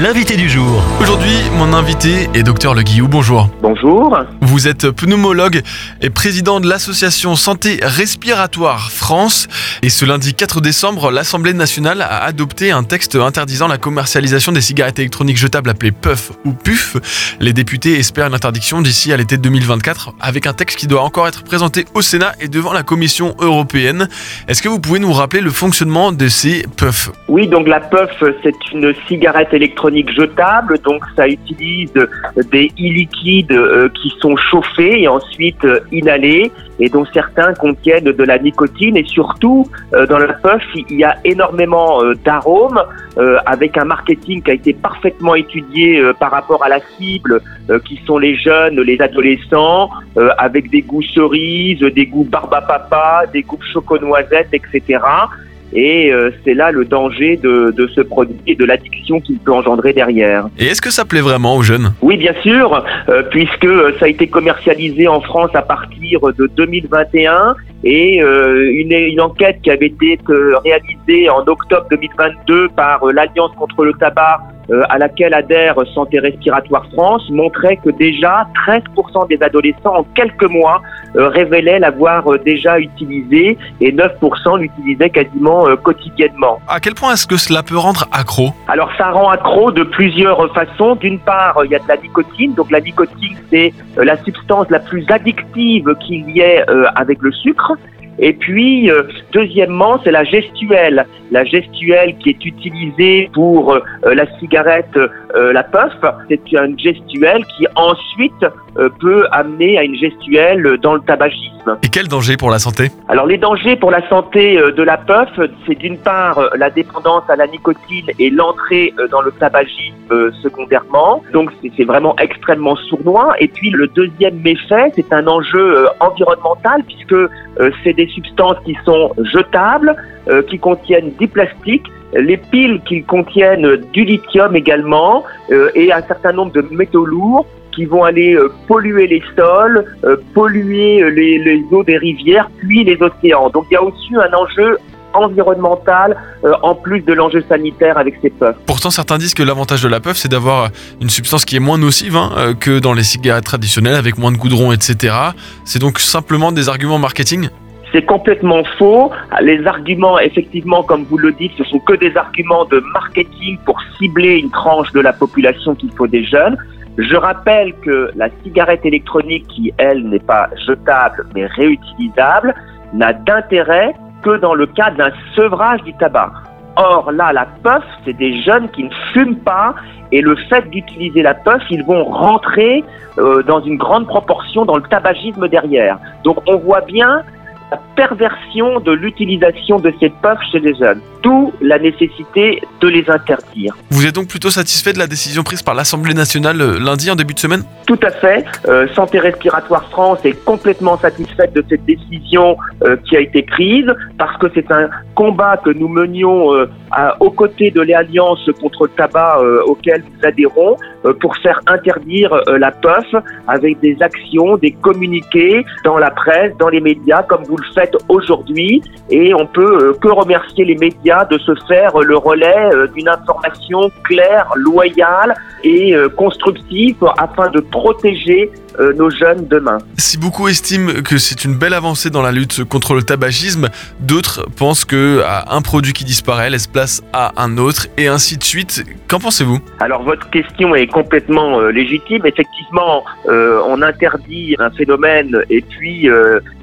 l'invité du jour. Aujourd'hui, mon invité est docteur Le Guillou. Bonjour. Bonjour. Vous êtes pneumologue et président de l'association Santé Respiratoire France. Et ce lundi 4 décembre, l'Assemblée nationale a adopté un texte interdisant la commercialisation des cigarettes électroniques jetables appelées PUF ou PUF. Les députés espèrent une interdiction d'ici à l'été 2024 avec un texte qui doit encore être présenté au Sénat et devant la Commission européenne. Est-ce que vous pouvez nous rappeler le fonctionnement de ces PUF Oui, donc la PUF, c'est une cigarette électronique jetable, donc ça utilise des e-liquides euh, qui sont chauffés et ensuite euh, inhalés et dont certains contiennent de la nicotine et surtout euh, dans la puff il y a énormément d'arômes avec un marketing qui a été parfaitement étudié par rapport à la cible qui sont les jeunes, les adolescents avec des goûts cerises, des goûts barbe à papa, des goûts choco-noisette, etc. Et euh, c'est là le danger de, de ce produit et de l'addiction qu'il peut engendrer derrière. Et est-ce que ça plaît vraiment aux jeunes? Oui, bien sûr, euh, puisque ça a été commercialisé en France à partir de 2021 et euh, une, une, enquête qui avait été réalisée en octobre 2022 par l'Alliance contre le tabac euh, à laquelle adhère Santé Respiratoire France montrait que déjà 13% des adolescents en quelques mois euh, révélaient l'avoir euh, déjà utilisé et 9% l'utilisaient quasiment quotidiennement. À quel point est-ce que cela peut rendre accro? Alors ça rend accro de plusieurs façons. D'une part, il y a de la nicotine. Donc la nicotine, c'est la substance la plus addictive qu'il y ait avec le sucre. Et puis, euh, deuxièmement, c'est la gestuelle. La gestuelle qui est utilisée pour euh, la cigarette, euh, la puff, c'est une gestuelle qui ensuite peut amener à une gestuelle dans le tabagisme. Et quel danger pour la santé? Alors, les dangers pour la santé de la puff, c'est d'une part la dépendance à la nicotine et l'entrée dans le tabagisme secondairement. Donc, c'est vraiment extrêmement sournois. Et puis, le deuxième méfait, c'est un enjeu environnemental puisque c'est des substances qui sont jetables, euh, qui contiennent du plastique, les piles qui contiennent du lithium également, euh, et un certain nombre de métaux lourds qui vont aller euh, polluer les sols, polluer les, les, eaux des rivières, puis les océans. Donc il y a aussi un enjeu environnemental en plus de l'enjeu sanitaire avec ces puffs. Pourtant, certains disent que l'avantage de la puff, c'est d'avoir une substance qui est moins nocive hein, que dans les cigarettes traditionnelles, avec moins de goudron, etc. C'est donc simplement des arguments marketing c'est complètement faux. Les arguments, effectivement, comme vous le dites, ce sont que des arguments de marketing pour cibler une tranche de la population qu'il faut des jeunes. Je rappelle que la cigarette électronique, qui elle n'est pas jetable mais réutilisable, n'a d'intérêt que dans le cas d'un sevrage du tabac. Or là, la puff, c'est des jeunes qui ne fument pas et le fait d'utiliser la puff, ils vont rentrer euh, dans une grande proportion dans le tabagisme derrière. Donc on voit bien the perversion de l'utilisation de ces puffs chez les jeunes, d'où la nécessité de les interdire. Vous êtes donc plutôt satisfait de la décision prise par l'Assemblée nationale euh, lundi en début de semaine? Tout à fait. Euh, Santé Respiratoire France est complètement satisfaite de cette décision euh, qui a été prise parce que c'est un combat que nous menions aux côtés de l'Alliance contre le tabac auquel nous adhérons pour faire interdire la puff avec des actions, des communiqués dans la presse, dans les médias, comme vous le faites aujourd'hui et on peut euh, que remercier les médias de se faire le relais euh, d'une information claire, loyale et euh, constructive afin de protéger nos jeunes demain. Si beaucoup estiment que c'est une belle avancée dans la lutte contre le tabagisme, d'autres pensent que à un produit qui disparaît laisse place à un autre et ainsi de suite. Qu'en pensez-vous? Alors votre question est complètement légitime. Effectivement, on interdit un phénomène et puis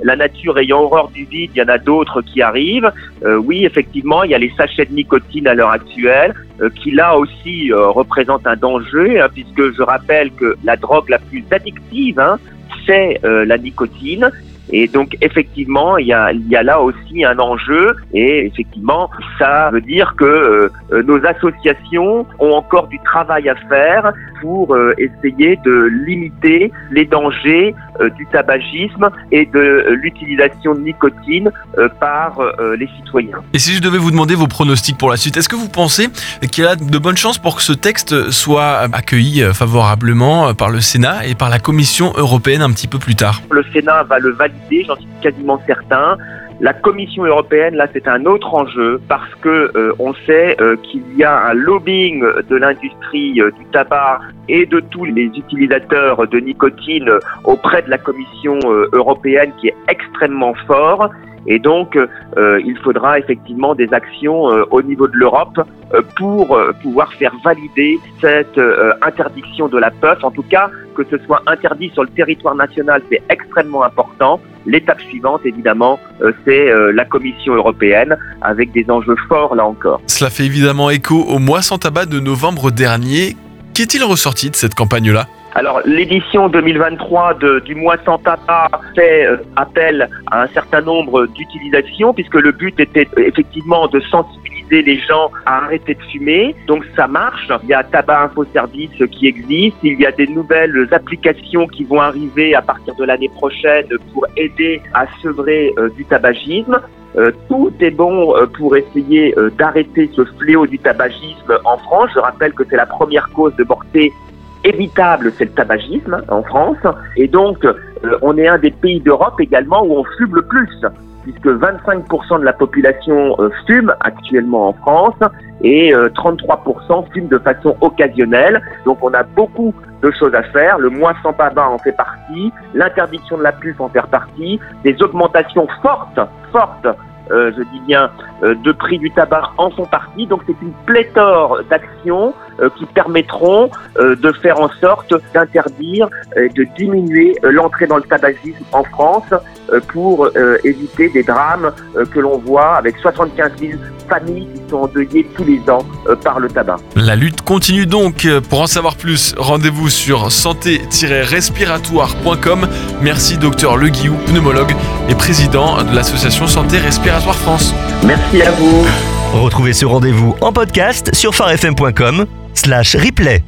la nature ayant horreur du vide, il y en a d'autres qui arrivent. Euh, oui, effectivement, il y a les sachets de nicotine à l'heure actuelle, euh, qui là aussi euh, représentent un danger, hein, puisque je rappelle que la drogue la plus addictive, hein, c'est la nicotine. Et donc effectivement, il y a, là aussi un enjeu et effectivement, ça veut dire que euh, nos associations ont encore du travail à faire pour euh, essayer de limiter les dangers euh, du tabagisme et de l'utilisation de nicotine par les citoyens. Et si je devais vous demander vos pronostics pour la suite, est-ce que vous pensez qu'il y a de bonnes chances pour que ce texte soit accueilli favorablement par le Sénat et par la Commission européenne un petit peu plus tard? Le Sénat va le valider j'en suis quasiment certain. La Commission européenne, là, c'est un autre enjeu parce que euh, on sait euh, qu'il y a un lobbying de l'industrie euh, du tabac et de tous les utilisateurs de nicotine auprès de la Commission européenne qui est extrêmement fort. Et donc, il faudra effectivement des actions au niveau de l'Europe pour pouvoir faire valider cette interdiction de la puff. En tout cas, que ce soit interdit sur le territoire national, c'est extrêmement important. L'étape suivante, évidemment, c'est la Commission européenne, avec des enjeux forts là encore. Cela fait évidemment écho au mois sans tabac de novembre dernier. Qu'est-il ressorti de cette campagne-là? Alors l'édition 2023 de, du mois sans tabac fait euh, appel à un certain nombre d'utilisations puisque le but était euh, effectivement de sensibiliser les gens à arrêter de fumer. Donc ça marche. Il y a Tabac Info Service qui existe. Il y a des nouvelles applications qui vont arriver à partir de l'année prochaine pour aider à sevrer euh, du tabagisme. tout est bon pour essayer d'arrêter ce fléau du tabagisme en France. Je rappelle que c'est la première cause de mortalité évitable, c'est le tabagisme en France. Et donc, euh, on est un des pays d'Europe également où on fume le plus, puisque 25% de la population euh, fume actuellement en France et 33% euh, fume de façon occasionnelle. Donc, on a beaucoup de choses à faire. Le mois sans tabac en fait partie, l'interdiction de la puce en fait partie, des augmentations fortes, fortes euh, je dis bien, de prix du tabac en font partie. Donc c'est une pléthore d'actions qui permettront de faire en sorte d'interdire et de diminuer l'entrée dans le tabagisme en France pour éviter des drames que l'on voit avec 75 000 familles qui sont endeuillées tous les ans par le tabac. La lutte continue donc. Pour en savoir plus, rendez-vous sur santé-respiratoire.com. Merci docteur Le Guillou, pneumologue et président de l'association Santé Respiratoire France. Merci à vous. Retrouvez ce rendez-vous en podcast sur farfm.com slash replay.